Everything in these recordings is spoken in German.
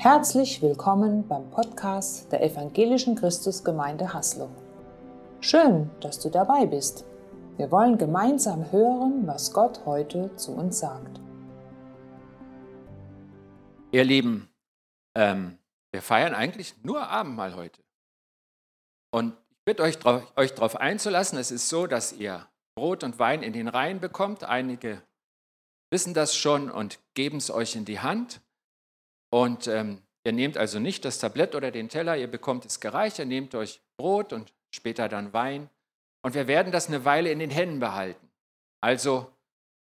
Herzlich willkommen beim Podcast der Evangelischen Christusgemeinde Haslo. Schön, dass du dabei bist. Wir wollen gemeinsam hören, was Gott heute zu uns sagt. Ihr Lieben, ähm, wir feiern eigentlich nur Abendmahl heute. Und ich bitte euch, euch darauf einzulassen, es ist so, dass ihr Brot und Wein in den Reihen bekommt. Einige wissen das schon und geben es euch in die Hand. Und ähm, ihr nehmt also nicht das Tablett oder den Teller, ihr bekommt es gereicht, ihr nehmt euch Brot und später dann Wein. Und wir werden das eine Weile in den Händen behalten. Also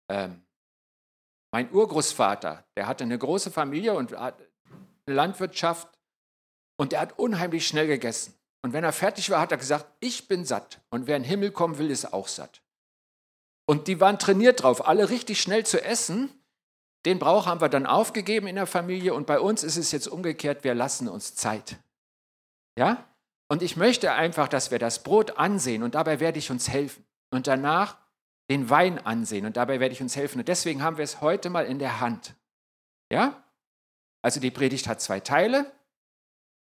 ähm, mein Urgroßvater, der hatte eine große Familie und eine Landwirtschaft und der hat unheimlich schnell gegessen. Und wenn er fertig war, hat er gesagt, ich bin satt. Und wer in den Himmel kommen will, ist auch satt. Und die waren trainiert drauf, alle richtig schnell zu essen. Den Brauch haben wir dann aufgegeben in der Familie und bei uns ist es jetzt umgekehrt, wir lassen uns Zeit. Ja? Und ich möchte einfach, dass wir das Brot ansehen und dabei werde ich uns helfen. Und danach den Wein ansehen und dabei werde ich uns helfen. Und deswegen haben wir es heute mal in der Hand. Ja? Also die Predigt hat zwei Teile.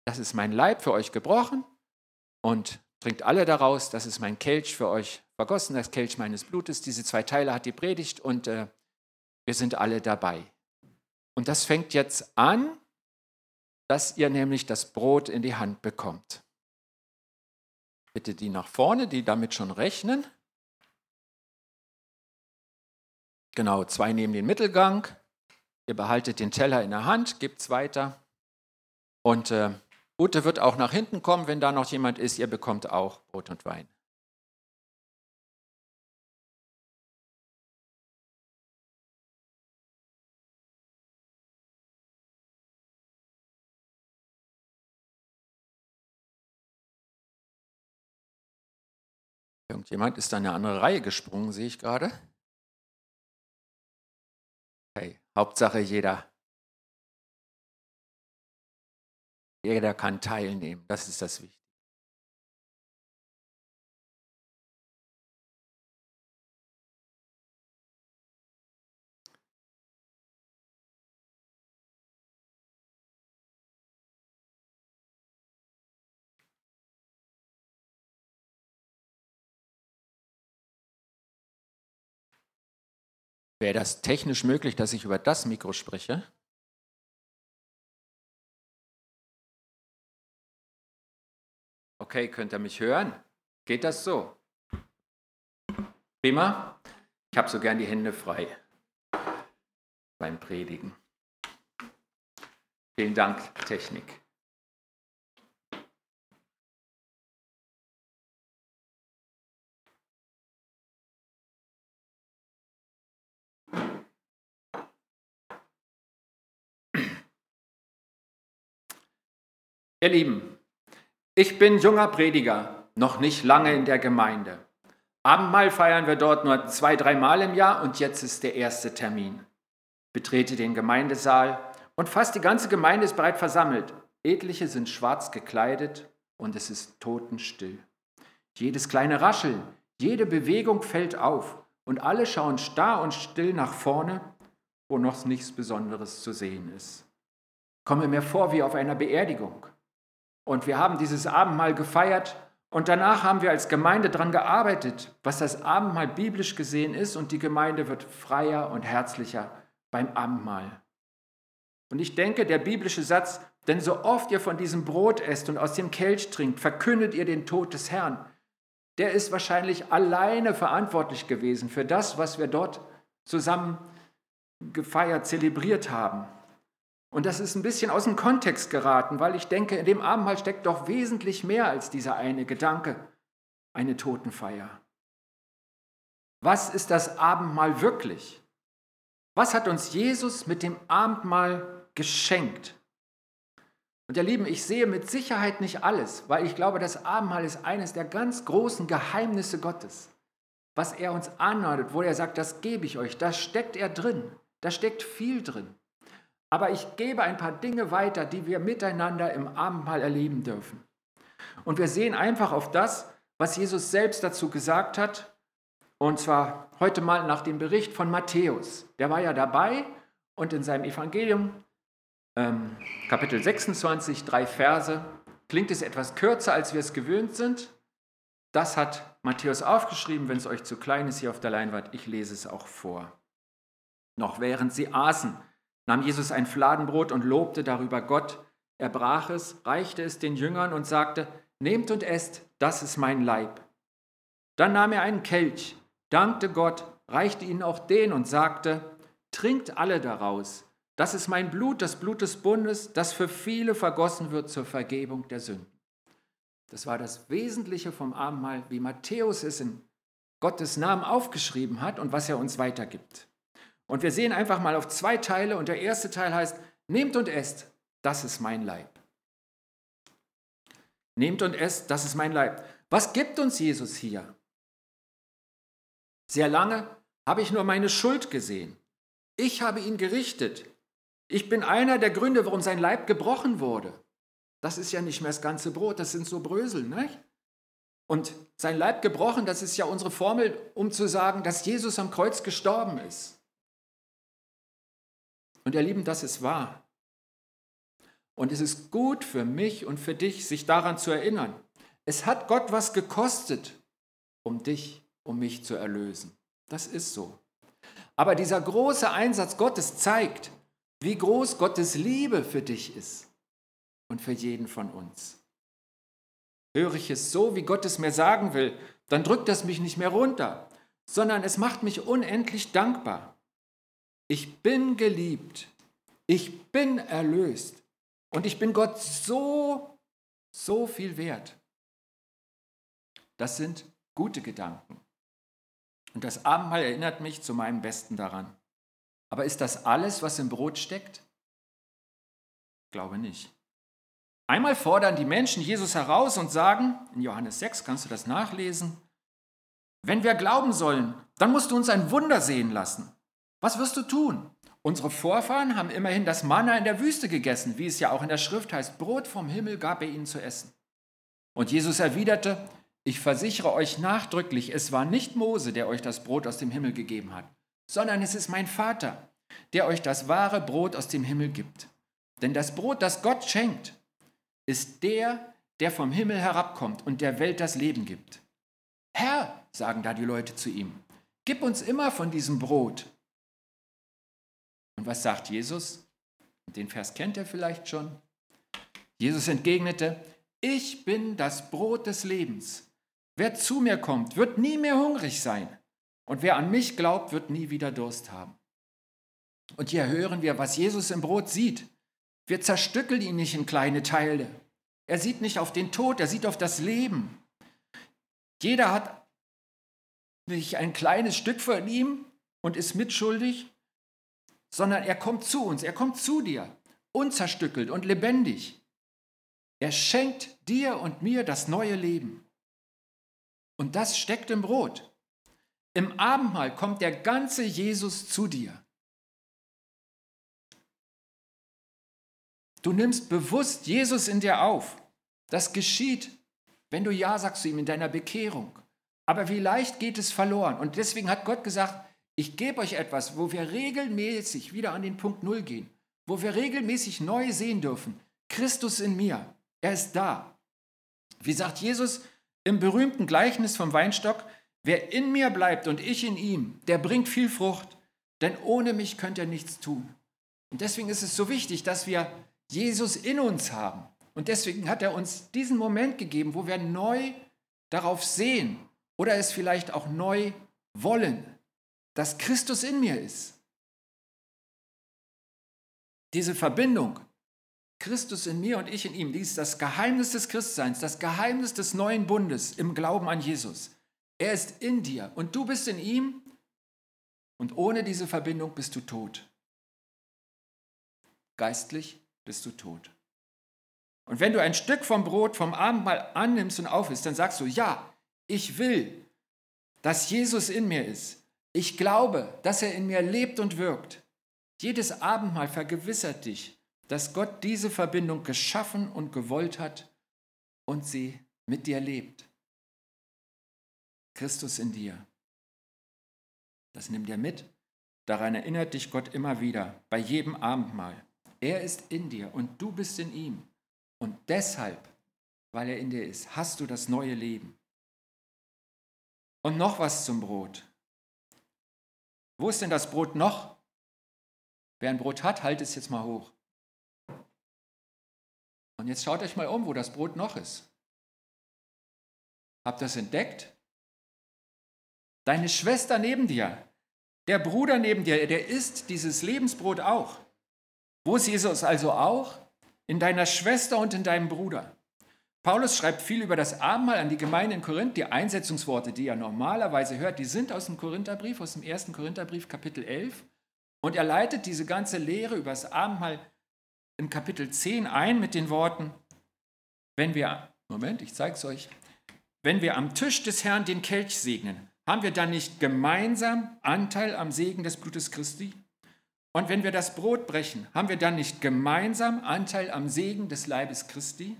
Das ist mein Leib für euch gebrochen und trinkt alle daraus. Das ist mein Kelch für euch vergossen, das Kelch meines Blutes. Diese zwei Teile hat die Predigt und äh, wir sind alle dabei. Und das fängt jetzt an, dass ihr nämlich das Brot in die Hand bekommt. Bitte die nach vorne, die damit schon rechnen. Genau, zwei nehmen den Mittelgang. Ihr behaltet den Teller in der Hand, gebt es weiter. Und äh, Ute wird auch nach hinten kommen, wenn da noch jemand ist. Ihr bekommt auch Brot und Wein. Irgendjemand ist da in eine andere Reihe gesprungen, sehe ich gerade. Hey, Hauptsache jeder. Jeder kann teilnehmen, das ist das Wichtige. Wäre das technisch möglich, dass ich über das Mikro spreche? Okay, könnt ihr mich hören? Geht das so? Prima. Ich habe so gern die Hände frei beim Predigen. Vielen Dank, Technik. Ihr Lieben, ich bin junger Prediger, noch nicht lange in der Gemeinde. Abendmahl feiern wir dort nur zwei, dreimal im Jahr und jetzt ist der erste Termin. Betrete den Gemeindesaal und fast die ganze Gemeinde ist bereit versammelt. Etliche sind schwarz gekleidet und es ist totenstill. Jedes kleine Rascheln, jede Bewegung fällt auf und alle schauen starr und still nach vorne, wo noch nichts Besonderes zu sehen ist. Komme mir vor wie auf einer Beerdigung. Und wir haben dieses Abendmahl gefeiert und danach haben wir als Gemeinde daran gearbeitet, was das Abendmahl biblisch gesehen ist und die Gemeinde wird freier und herzlicher beim Abendmahl. Und ich denke, der biblische Satz, denn so oft ihr von diesem Brot esst und aus dem Kelch trinkt, verkündet ihr den Tod des Herrn, der ist wahrscheinlich alleine verantwortlich gewesen für das, was wir dort zusammen gefeiert, zelebriert haben. Und das ist ein bisschen aus dem Kontext geraten, weil ich denke, in dem Abendmahl steckt doch wesentlich mehr als dieser eine Gedanke, eine Totenfeier. Was ist das Abendmahl wirklich? Was hat uns Jesus mit dem Abendmahl geschenkt? Und ihr Lieben, ich sehe mit Sicherheit nicht alles, weil ich glaube, das Abendmahl ist eines der ganz großen Geheimnisse Gottes, was er uns anordnet, wo er sagt, das gebe ich euch, da steckt er drin, da steckt viel drin. Aber ich gebe ein paar Dinge weiter, die wir miteinander im Abendmahl erleben dürfen. Und wir sehen einfach auf das, was Jesus selbst dazu gesagt hat. Und zwar heute mal nach dem Bericht von Matthäus. Der war ja dabei und in seinem Evangelium ähm, Kapitel 26, drei Verse. Klingt es etwas kürzer, als wir es gewöhnt sind. Das hat Matthäus aufgeschrieben, wenn es euch zu klein ist hier auf der Leinwand. Ich lese es auch vor. Noch während sie aßen, nahm Jesus ein Fladenbrot und lobte darüber Gott. Er brach es, reichte es den Jüngern und sagte, Nehmt und esst, das ist mein Leib. Dann nahm er einen Kelch, dankte Gott, reichte ihn auch den und sagte, Trinkt alle daraus. Das ist mein Blut, das Blut des Bundes, das für viele vergossen wird zur Vergebung der Sünden. Das war das Wesentliche vom Abendmahl, wie Matthäus es in Gottes Namen aufgeschrieben hat und was er uns weitergibt. Und wir sehen einfach mal auf zwei Teile und der erste Teil heißt, nehmt und esst, das ist mein Leib. Nehmt und esst, das ist mein Leib. Was gibt uns Jesus hier? Sehr lange habe ich nur meine Schuld gesehen. Ich habe ihn gerichtet. Ich bin einer der Gründe, warum sein Leib gebrochen wurde. Das ist ja nicht mehr das ganze Brot, das sind so Brösel, nicht? Und sein Leib gebrochen, das ist ja unsere Formel, um zu sagen, dass Jesus am Kreuz gestorben ist. Und ihr Lieben, das ist wahr. Und es ist gut für mich und für dich, sich daran zu erinnern. Es hat Gott was gekostet, um dich, um mich zu erlösen. Das ist so. Aber dieser große Einsatz Gottes zeigt, wie groß Gottes Liebe für dich ist und für jeden von uns. Höre ich es so, wie Gott es mir sagen will, dann drückt das mich nicht mehr runter, sondern es macht mich unendlich dankbar. Ich bin geliebt, ich bin erlöst und ich bin Gott so, so viel wert. Das sind gute Gedanken. Und das Abendmahl erinnert mich zu meinem Besten daran. Aber ist das alles, was im Brot steckt? Ich glaube nicht. Einmal fordern die Menschen Jesus heraus und sagen, in Johannes 6 kannst du das nachlesen, wenn wir glauben sollen, dann musst du uns ein Wunder sehen lassen. Was wirst du tun? Unsere Vorfahren haben immerhin das Manna in der Wüste gegessen, wie es ja auch in der Schrift heißt, Brot vom Himmel gab er ihnen zu essen. Und Jesus erwiderte, ich versichere euch nachdrücklich, es war nicht Mose, der euch das Brot aus dem Himmel gegeben hat, sondern es ist mein Vater, der euch das wahre Brot aus dem Himmel gibt. Denn das Brot, das Gott schenkt, ist der, der vom Himmel herabkommt und der Welt das Leben gibt. Herr, sagen da die Leute zu ihm, gib uns immer von diesem Brot. Und was sagt Jesus? Den Vers kennt er vielleicht schon. Jesus entgegnete, ich bin das Brot des Lebens. Wer zu mir kommt, wird nie mehr hungrig sein. Und wer an mich glaubt, wird nie wieder Durst haben. Und hier hören wir, was Jesus im Brot sieht. Wir zerstückeln ihn nicht in kleine Teile. Er sieht nicht auf den Tod, er sieht auf das Leben. Jeder hat nicht ein kleines Stück von ihm und ist mitschuldig, sondern er kommt zu uns, er kommt zu dir, unzerstückelt und lebendig. Er schenkt dir und mir das neue Leben. Und das steckt im Brot. Im Abendmahl kommt der ganze Jesus zu dir. Du nimmst bewusst Jesus in dir auf. Das geschieht, wenn du Ja sagst zu ihm in deiner Bekehrung. Aber wie leicht geht es verloren? Und deswegen hat Gott gesagt, ich gebe euch etwas, wo wir regelmäßig wieder an den Punkt Null gehen, wo wir regelmäßig neu sehen dürfen. Christus in mir, er ist da. Wie sagt Jesus im berühmten Gleichnis vom Weinstock, wer in mir bleibt und ich in ihm, der bringt viel Frucht, denn ohne mich könnt ihr nichts tun. Und deswegen ist es so wichtig, dass wir Jesus in uns haben. Und deswegen hat er uns diesen Moment gegeben, wo wir neu darauf sehen oder es vielleicht auch neu wollen, dass Christus in mir ist. Diese Verbindung, Christus in mir und ich in ihm, dies ist das Geheimnis des Christseins, das Geheimnis des neuen Bundes im Glauben an Jesus. Er ist in dir und du bist in ihm und ohne diese Verbindung bist du tot. Geistlich bist du tot. Und wenn du ein Stück vom Brot vom Abendmahl annimmst und aufisst, dann sagst du, ja, ich will, dass Jesus in mir ist. Ich glaube, dass er in mir lebt und wirkt. Jedes Abendmahl vergewissert dich, dass Gott diese Verbindung geschaffen und gewollt hat und sie mit dir lebt. Christus in dir. Das nimm dir mit. Daran erinnert dich Gott immer wieder, bei jedem Abendmahl. Er ist in dir und du bist in ihm. Und deshalb, weil er in dir ist, hast du das neue Leben. Und noch was zum Brot. Wo ist denn das Brot noch? Wer ein Brot hat, halt es jetzt mal hoch. Und jetzt schaut euch mal um, wo das Brot noch ist. Habt ihr das entdeckt? Deine Schwester neben dir, der Bruder neben dir, der isst dieses Lebensbrot auch. Wo ist Jesus also auch? In deiner Schwester und in deinem Bruder. Paulus schreibt viel über das Abendmahl an die Gemeinde in Korinth. Die Einsetzungsworte, die er normalerweise hört, die sind aus dem Korintherbrief, aus dem ersten Korintherbrief, Kapitel 11. Und er leitet diese ganze Lehre über das Abendmahl in Kapitel 10 ein mit den Worten, wenn wir, Moment, ich zeige es euch, wenn wir am Tisch des Herrn den Kelch segnen, haben wir dann nicht gemeinsam Anteil am Segen des Blutes Christi? Und wenn wir das Brot brechen, haben wir dann nicht gemeinsam Anteil am Segen des Leibes Christi?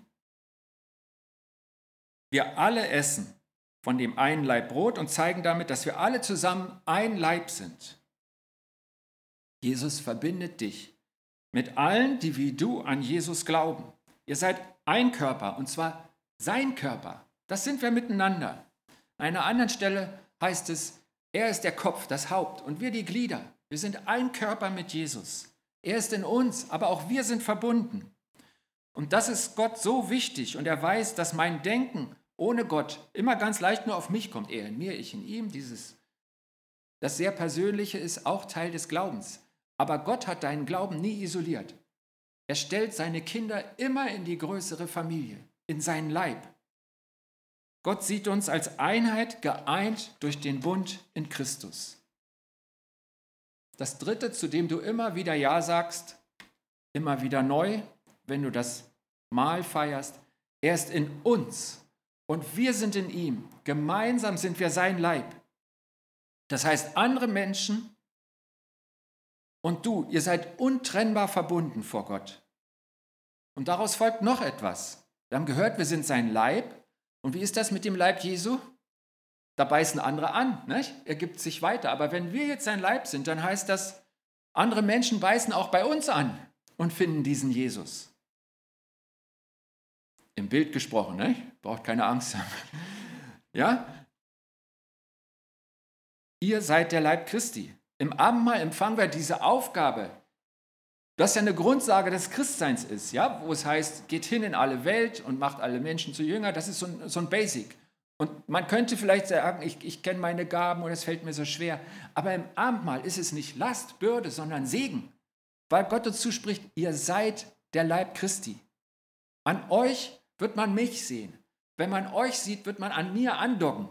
Wir alle essen von dem einen Leib Brot und zeigen damit, dass wir alle zusammen ein Leib sind. Jesus verbindet dich mit allen, die wie du an Jesus glauben. Ihr seid ein Körper und zwar sein Körper. Das sind wir miteinander. An einer anderen Stelle heißt es, er ist der Kopf, das Haupt und wir die Glieder. Wir sind ein Körper mit Jesus. Er ist in uns, aber auch wir sind verbunden. Und das ist Gott so wichtig und er weiß, dass mein Denken ohne Gott immer ganz leicht nur auf mich kommt. Er in mir, ich in ihm. Dieses, das sehr Persönliche ist auch Teil des Glaubens. Aber Gott hat deinen Glauben nie isoliert. Er stellt seine Kinder immer in die größere Familie, in seinen Leib. Gott sieht uns als Einheit geeint durch den Bund in Christus. Das Dritte, zu dem du immer wieder Ja sagst, immer wieder neu, wenn du das Mahl feierst, er ist in uns und wir sind in ihm. Gemeinsam sind wir sein Leib. Das heißt, andere Menschen und du, ihr seid untrennbar verbunden vor Gott. Und daraus folgt noch etwas. Wir haben gehört, wir sind sein Leib. Und wie ist das mit dem Leib Jesu? Da beißen andere an. Nicht? Er gibt sich weiter. Aber wenn wir jetzt sein Leib sind, dann heißt das, andere Menschen beißen auch bei uns an und finden diesen Jesus. Im Bild gesprochen, nicht? braucht keine Angst. Ja? Ihr seid der Leib Christi. Im Abendmahl empfangen wir diese Aufgabe, das ja eine Grundsage des Christseins ist, ja, wo es heißt, geht hin in alle Welt und macht alle Menschen zu Jünger. Das ist so ein, so ein Basic. Und man könnte vielleicht sagen, ich, ich kenne meine Gaben und es fällt mir so schwer. Aber im Abendmahl ist es nicht Last, Bürde, sondern Segen. Weil Gott uns zuspricht, ihr seid der Leib Christi. An euch wird man mich sehen. Wenn man euch sieht, wird man an mir andocken.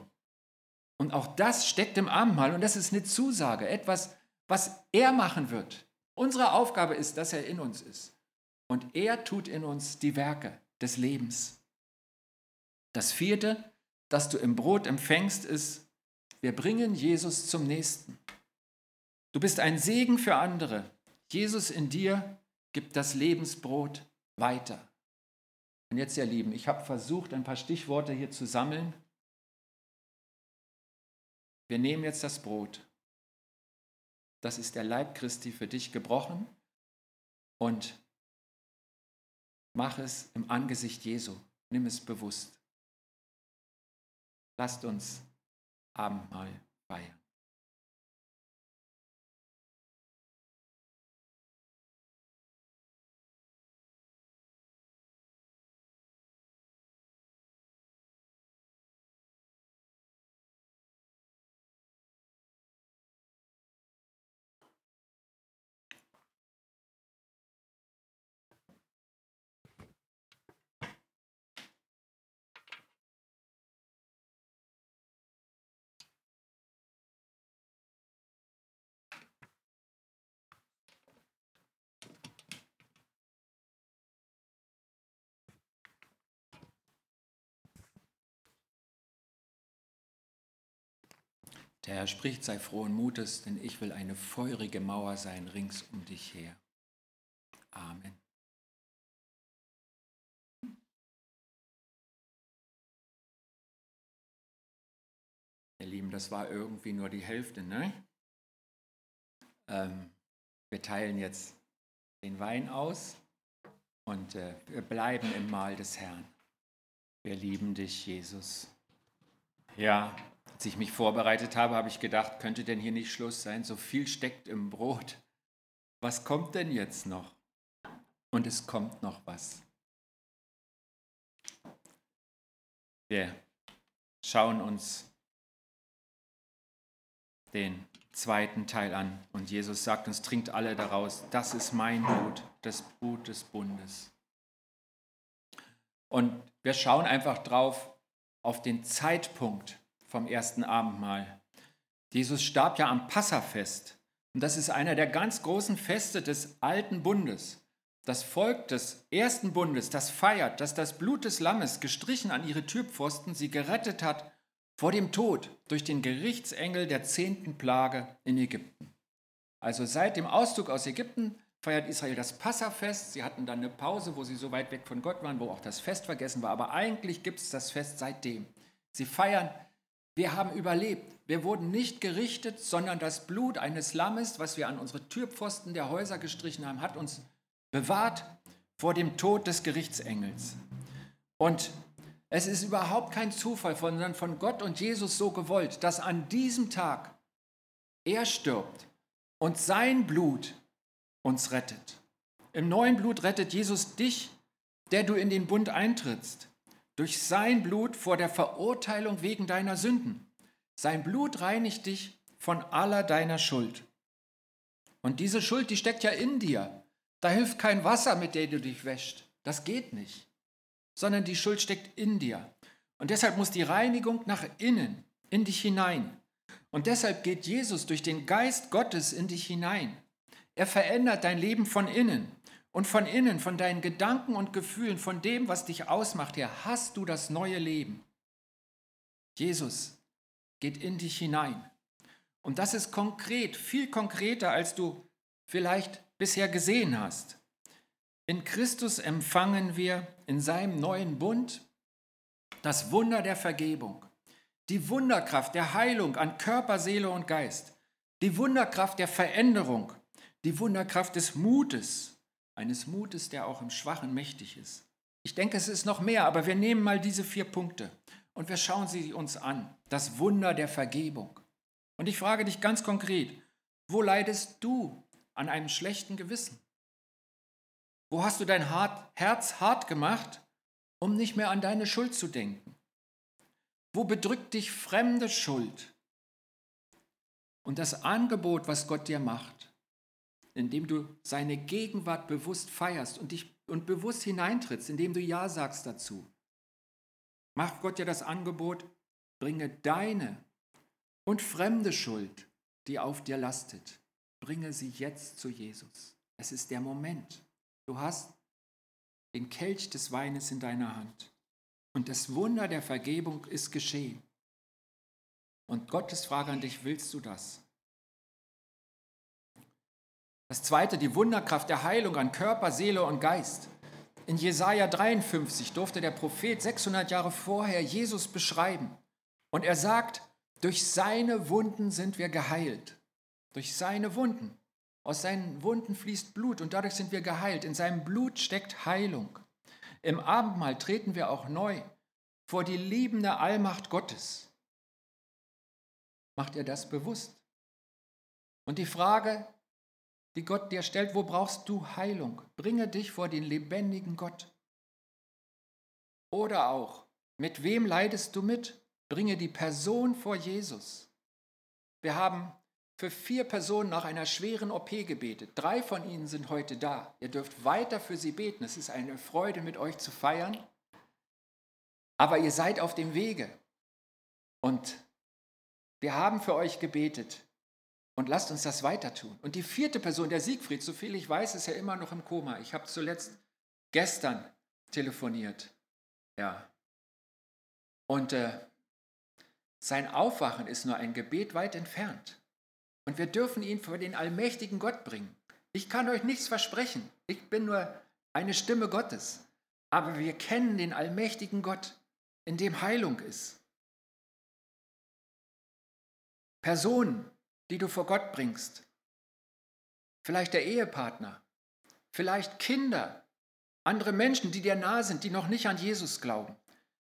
Und auch das steckt im Abendmahl und das ist eine Zusage, etwas, was er machen wird. Unsere Aufgabe ist, dass er in uns ist. Und er tut in uns die Werke des Lebens. Das vierte, das du im Brot empfängst, ist, wir bringen Jesus zum Nächsten. Du bist ein Segen für andere. Jesus in dir gibt das Lebensbrot weiter. Und jetzt, ihr Lieben, ich habe versucht, ein paar Stichworte hier zu sammeln. Wir nehmen jetzt das Brot. Das ist der Leib Christi für dich gebrochen und mach es im Angesicht Jesu. Nimm es bewusst. Lasst uns Abendmahl feiern. Der Herr spricht, sei frohen Mutes, denn ich will eine feurige Mauer sein rings um dich her. Amen. Ihr Lieben, das war irgendwie nur die Hälfte, ne? Ähm, wir teilen jetzt den Wein aus und äh, wir bleiben im Mahl des Herrn. Wir lieben dich, Jesus. Ja, als ich mich vorbereitet habe, habe ich gedacht, könnte denn hier nicht Schluss sein? So viel steckt im Brot. Was kommt denn jetzt noch? Und es kommt noch was. Wir schauen uns den zweiten Teil an und Jesus sagt uns, trinkt alle daraus, das ist mein Blut, das Blut des Bundes. Und wir schauen einfach drauf auf den Zeitpunkt vom ersten Abendmahl. Jesus starb ja am Passafest und das ist einer der ganz großen Feste des alten Bundes. Das Volk des ersten Bundes, das feiert, dass das Blut des Lammes gestrichen an ihre Türpfosten sie gerettet hat vor dem Tod durch den Gerichtsengel der zehnten Plage in Ägypten. Also seit dem Auszug aus Ägypten feiert Israel das Passafest. Sie hatten dann eine Pause, wo sie so weit weg von Gott waren, wo auch das Fest vergessen war. Aber eigentlich gibt es das Fest seitdem. Sie feiern, wir haben überlebt. Wir wurden nicht gerichtet, sondern das Blut eines Lammes, was wir an unsere Türpfosten der Häuser gestrichen haben, hat uns bewahrt vor dem Tod des Gerichtsengels. Und es ist überhaupt kein Zufall, sondern von Gott und Jesus so gewollt, dass an diesem Tag er stirbt und sein Blut uns rettet. Im neuen Blut rettet Jesus dich, der du in den Bund eintrittst, durch sein Blut vor der Verurteilung wegen deiner Sünden. Sein Blut reinigt dich von aller deiner Schuld. Und diese Schuld, die steckt ja in dir. Da hilft kein Wasser, mit dem du dich wäscht. Das geht nicht sondern die Schuld steckt in dir. Und deshalb muss die Reinigung nach innen, in dich hinein. Und deshalb geht Jesus durch den Geist Gottes in dich hinein. Er verändert dein Leben von innen. Und von innen, von deinen Gedanken und Gefühlen, von dem, was dich ausmacht, her, hast du das neue Leben. Jesus geht in dich hinein. Und das ist konkret, viel konkreter, als du vielleicht bisher gesehen hast. In Christus empfangen wir in seinem neuen Bund das Wunder der Vergebung, die Wunderkraft der Heilung an Körper, Seele und Geist, die Wunderkraft der Veränderung, die Wunderkraft des Mutes, eines Mutes, der auch im Schwachen mächtig ist. Ich denke, es ist noch mehr, aber wir nehmen mal diese vier Punkte und wir schauen sie uns an. Das Wunder der Vergebung. Und ich frage dich ganz konkret, wo leidest du an einem schlechten Gewissen? Wo hast du dein Herz hart gemacht, um nicht mehr an deine Schuld zu denken? Wo bedrückt dich fremde Schuld? Und das Angebot, was Gott dir macht, indem du seine Gegenwart bewusst feierst und dich und bewusst hineintrittst, indem du Ja sagst dazu, macht Gott dir das Angebot, bringe deine und fremde Schuld, die auf dir lastet, bringe sie jetzt zu Jesus. Es ist der Moment. Du hast den Kelch des Weines in deiner Hand. Und das Wunder der Vergebung ist geschehen. Und Gottes Frage an dich, willst du das? Das zweite, die Wunderkraft der Heilung an Körper, Seele und Geist. In Jesaja 53 durfte der Prophet 600 Jahre vorher Jesus beschreiben. Und er sagt, durch seine Wunden sind wir geheilt. Durch seine Wunden. Aus seinen Wunden fließt Blut und dadurch sind wir geheilt. In seinem Blut steckt Heilung. Im Abendmahl treten wir auch neu vor die liebende Allmacht Gottes. Macht ihr das bewusst? Und die Frage, die Gott dir stellt, wo brauchst du Heilung? Bringe dich vor den lebendigen Gott. Oder auch, mit wem leidest du mit? Bringe die Person vor Jesus. Wir haben für vier Personen nach einer schweren OP gebetet. Drei von ihnen sind heute da. Ihr dürft weiter für sie beten. Es ist eine Freude, mit euch zu feiern. Aber ihr seid auf dem Wege. Und wir haben für euch gebetet. Und lasst uns das weiter tun. Und die vierte Person, der Siegfried, so viel ich weiß, ist ja immer noch im Koma. Ich habe zuletzt gestern telefoniert. Ja. Und äh, sein Aufwachen ist nur ein Gebet weit entfernt. Und wir dürfen ihn vor den allmächtigen Gott bringen. Ich kann euch nichts versprechen. Ich bin nur eine Stimme Gottes. Aber wir kennen den allmächtigen Gott, in dem Heilung ist. Personen, die du vor Gott bringst. Vielleicht der Ehepartner vielleicht Kinder, andere Menschen, die dir nahe sind, die noch nicht an Jesus glauben.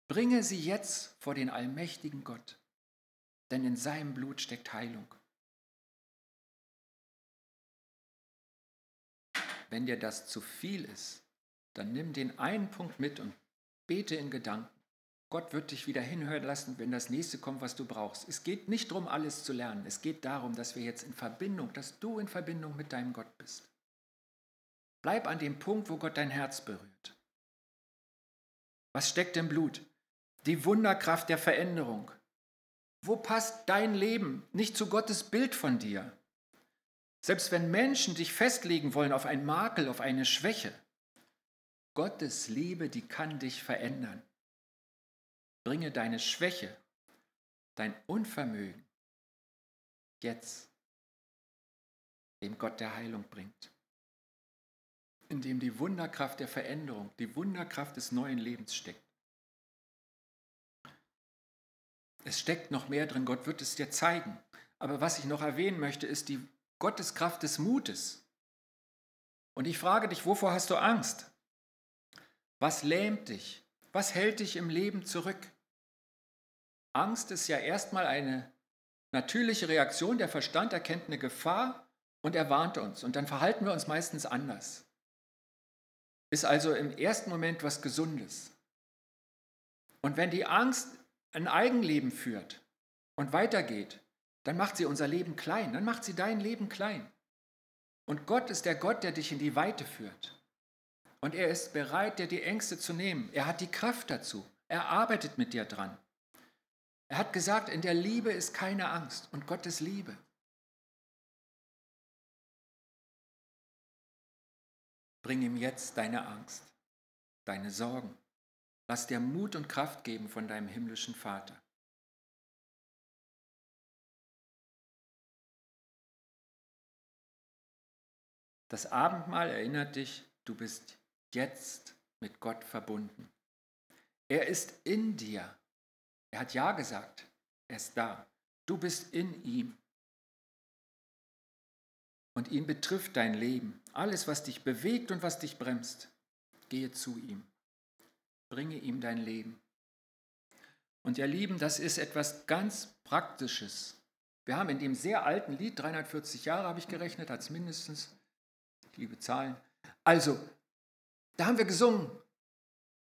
Bringe sie jetzt vor den allmächtigen Gott, denn in seinem Blut steckt Heilung. Wenn dir das zu viel ist, dann nimm den einen Punkt mit und bete in Gedanken. Gott wird dich wieder hinhören lassen, wenn das nächste kommt, was du brauchst. Es geht nicht darum, alles zu lernen. Es geht darum, dass wir jetzt in Verbindung, dass du in Verbindung mit deinem Gott bist. Bleib an dem Punkt, wo Gott dein Herz berührt. Was steckt im Blut? Die Wunderkraft der Veränderung. Wo passt dein Leben nicht zu Gottes Bild von dir? Selbst wenn Menschen dich festlegen wollen auf einen Makel, auf eine Schwäche, Gottes Liebe, die kann dich verändern. Bringe deine Schwäche, dein Unvermögen jetzt dem Gott der Heilung bringt. In dem die Wunderkraft der Veränderung, die Wunderkraft des neuen Lebens steckt. Es steckt noch mehr drin, Gott wird es dir zeigen. Aber was ich noch erwähnen möchte, ist die Gotteskraft des Mutes. Und ich frage dich, wovor hast du Angst? Was lähmt dich? Was hält dich im Leben zurück? Angst ist ja erstmal eine natürliche Reaktion. Der Verstand erkennt eine Gefahr und er warnt uns. Und dann verhalten wir uns meistens anders. Ist also im ersten Moment was Gesundes. Und wenn die Angst ein Eigenleben führt und weitergeht, dann macht sie unser Leben klein, dann macht sie dein Leben klein. Und Gott ist der Gott, der dich in die Weite führt. Und er ist bereit, dir die Ängste zu nehmen. Er hat die Kraft dazu. Er arbeitet mit dir dran. Er hat gesagt, in der Liebe ist keine Angst und Gott ist Liebe. Bring ihm jetzt deine Angst, deine Sorgen. Lass dir Mut und Kraft geben von deinem himmlischen Vater. Das Abendmahl erinnert dich, du bist jetzt mit Gott verbunden. Er ist in dir. Er hat Ja gesagt. Er ist da. Du bist in ihm. Und ihn betrifft dein Leben. Alles, was dich bewegt und was dich bremst, gehe zu ihm. Bringe ihm dein Leben. Und ihr Lieben, das ist etwas ganz Praktisches. Wir haben in dem sehr alten Lied, 340 Jahre habe ich gerechnet, hat es mindestens, ich liebe Zahlen. Also, da haben wir gesungen,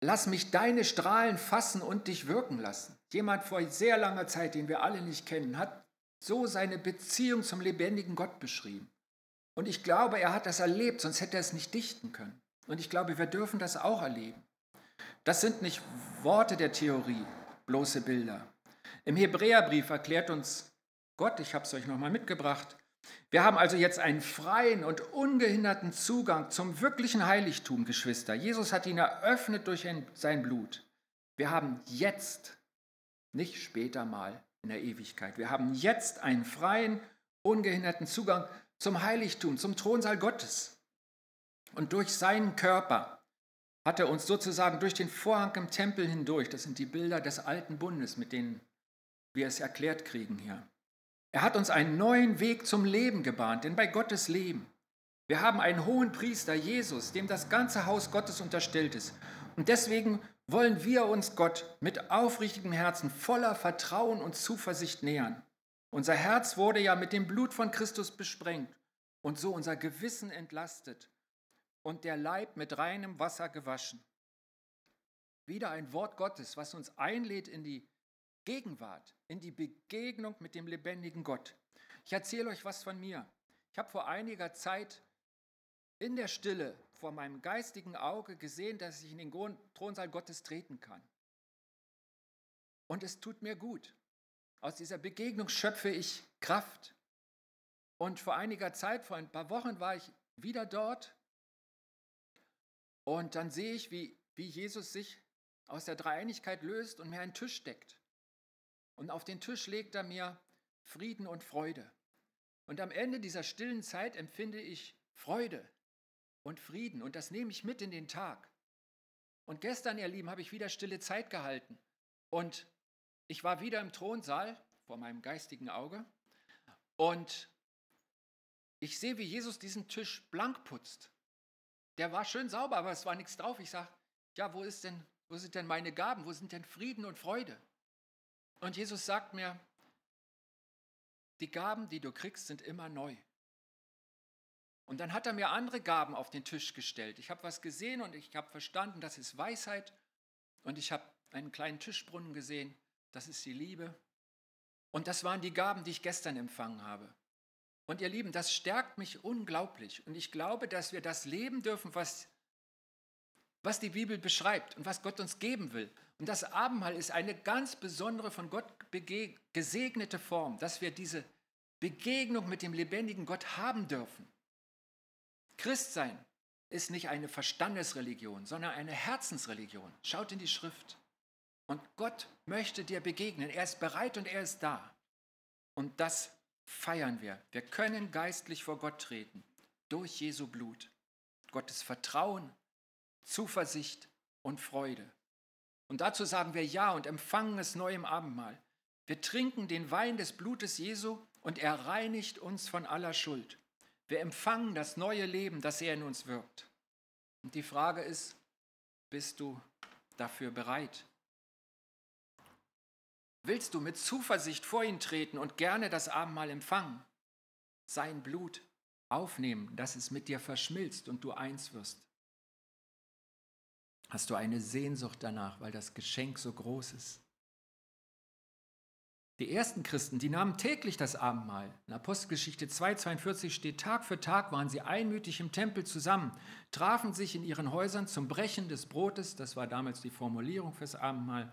lass mich deine Strahlen fassen und dich wirken lassen. Jemand vor sehr langer Zeit, den wir alle nicht kennen, hat so seine Beziehung zum lebendigen Gott beschrieben. Und ich glaube, er hat das erlebt, sonst hätte er es nicht dichten können. Und ich glaube, wir dürfen das auch erleben. Das sind nicht Worte der Theorie, bloße Bilder. Im Hebräerbrief erklärt uns Gott, ich habe es euch nochmal mitgebracht, wir haben also jetzt einen freien und ungehinderten Zugang zum wirklichen Heiligtum, Geschwister. Jesus hat ihn eröffnet durch sein Blut. Wir haben jetzt, nicht später mal in der Ewigkeit, wir haben jetzt einen freien, ungehinderten Zugang zum Heiligtum, zum Thronsaal Gottes. Und durch seinen Körper hat er uns sozusagen durch den Vorhang im Tempel hindurch, das sind die Bilder des alten Bundes, mit denen wir es erklärt kriegen hier, er hat uns einen neuen Weg zum Leben gebahnt, denn bei Gottes Leben. Wir haben einen hohen Priester, Jesus, dem das ganze Haus Gottes unterstellt ist. Und deswegen wollen wir uns Gott mit aufrichtigem Herzen voller Vertrauen und Zuversicht nähern. Unser Herz wurde ja mit dem Blut von Christus besprengt und so unser Gewissen entlastet und der Leib mit reinem Wasser gewaschen. Wieder ein Wort Gottes, was uns einlädt in die Gegenwart, in die Begegnung mit dem lebendigen Gott. Ich erzähle euch was von mir. Ich habe vor einiger Zeit in der Stille vor meinem geistigen Auge gesehen, dass ich in den Thronsaal Gottes treten kann. Und es tut mir gut. Aus dieser Begegnung schöpfe ich Kraft. Und vor einiger Zeit, vor ein paar Wochen, war ich wieder dort. Und dann sehe ich, wie, wie Jesus sich aus der Dreieinigkeit löst und mir einen Tisch deckt. Und auf den Tisch legt er mir Frieden und Freude. Und am Ende dieser stillen Zeit empfinde ich Freude und Frieden. Und das nehme ich mit in den Tag. Und gestern, ihr Lieben, habe ich wieder stille Zeit gehalten. Und ich war wieder im Thronsaal vor meinem geistigen Auge. Und ich sehe, wie Jesus diesen Tisch blank putzt. der war schön sauber, aber es war nichts drauf. Ich sage, ja, wo ist denn, wo sind denn meine Gaben? Wo sind denn Frieden und Freude? Und Jesus sagt mir, die Gaben, die du kriegst, sind immer neu. Und dann hat er mir andere Gaben auf den Tisch gestellt. Ich habe was gesehen und ich habe verstanden, das ist Weisheit. Und ich habe einen kleinen Tischbrunnen gesehen, das ist die Liebe. Und das waren die Gaben, die ich gestern empfangen habe. Und ihr Lieben, das stärkt mich unglaublich. Und ich glaube, dass wir das leben dürfen, was, was die Bibel beschreibt und was Gott uns geben will. Und das Abendmahl ist eine ganz besondere, von Gott gesegnete Form, dass wir diese Begegnung mit dem lebendigen Gott haben dürfen. Christsein ist nicht eine Verstandesreligion, sondern eine Herzensreligion. Schaut in die Schrift. Und Gott möchte dir begegnen. Er ist bereit und er ist da. Und das feiern wir. Wir können geistlich vor Gott treten durch Jesu Blut. Gottes Vertrauen, Zuversicht und Freude. Und dazu sagen wir Ja und empfangen es neu im Abendmahl. Wir trinken den Wein des Blutes Jesu und er reinigt uns von aller Schuld. Wir empfangen das neue Leben, das er in uns wirkt. Und die Frage ist, bist du dafür bereit? Willst du mit Zuversicht vor ihn treten und gerne das Abendmahl empfangen? Sein Blut aufnehmen, dass es mit dir verschmilzt und du eins wirst? Hast du eine Sehnsucht danach, weil das Geschenk so groß ist? Die ersten Christen, die nahmen täglich das Abendmahl. In Apostelgeschichte 2,42 steht, Tag für Tag waren sie einmütig im Tempel zusammen, trafen sich in ihren Häusern zum Brechen des Brotes, das war damals die Formulierung fürs Abendmahl,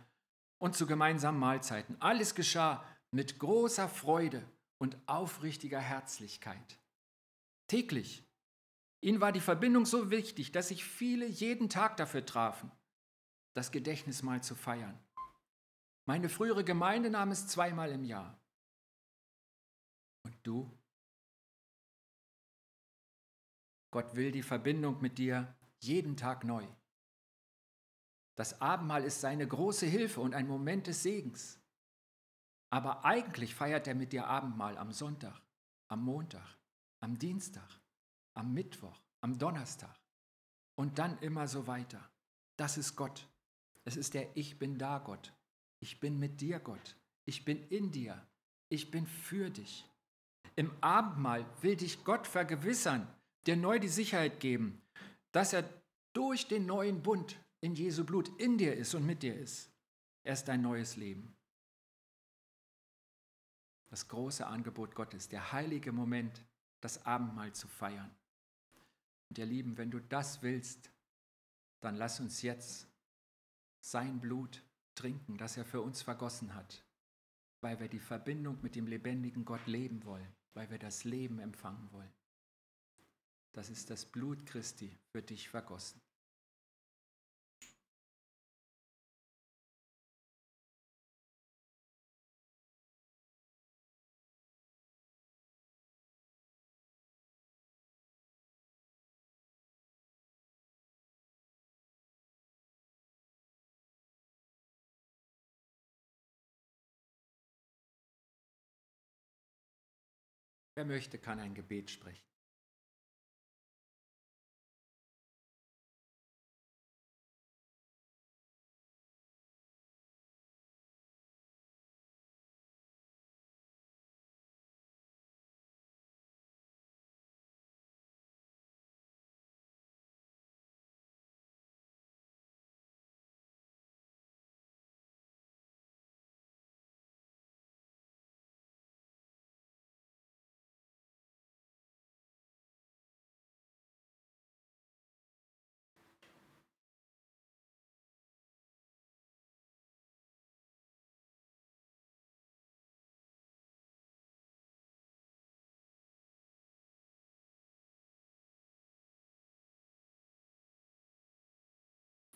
und zu gemeinsamen Mahlzeiten. Alles geschah mit großer Freude und aufrichtiger Herzlichkeit. Täglich. Ihnen war die Verbindung so wichtig, dass sich viele jeden Tag dafür trafen, das Gedächtnismahl zu feiern. Meine frühere Gemeinde nahm es zweimal im Jahr. Und du? Gott will die Verbindung mit dir jeden Tag neu. Das Abendmahl ist seine große Hilfe und ein Moment des Segens. Aber eigentlich feiert er mit dir Abendmahl am Sonntag, am Montag, am Dienstag, am Mittwoch, am Donnerstag und dann immer so weiter. Das ist Gott. Es ist der Ich bin da Gott. Ich bin mit dir Gott. Ich bin in dir. Ich bin für dich. Im Abendmahl will dich Gott vergewissern, dir neu die Sicherheit geben, dass er durch den neuen Bund in Jesu Blut in dir ist und mit dir ist. Er ist dein neues Leben. Das große Angebot Gottes, der heilige Moment, das Abendmahl zu feiern. Und ihr Lieben, wenn du das willst, dann lass uns jetzt sein Blut trinken, das er für uns vergossen hat, weil wir die Verbindung mit dem lebendigen Gott leben wollen, weil wir das Leben empfangen wollen. Das ist das Blut Christi für dich vergossen. Wer möchte, kann ein Gebet sprechen.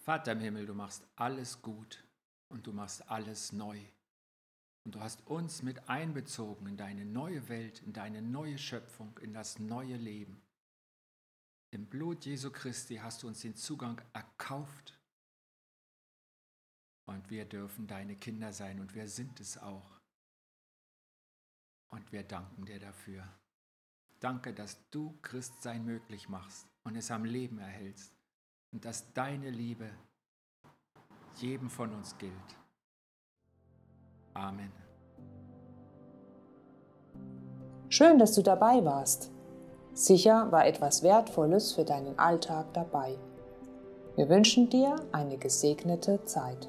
Vater im Himmel, du machst alles gut und du machst alles neu. Und du hast uns mit einbezogen in deine neue Welt, in deine neue Schöpfung, in das neue Leben. Im Blut Jesu Christi hast du uns den Zugang erkauft. Und wir dürfen deine Kinder sein und wir sind es auch. Und wir danken dir dafür. Danke, dass du Christsein möglich machst und es am Leben erhältst und dass deine Liebe jedem von uns gilt. Amen. Schön, dass du dabei warst. Sicher war etwas Wertvolles für deinen Alltag dabei. Wir wünschen dir eine gesegnete Zeit.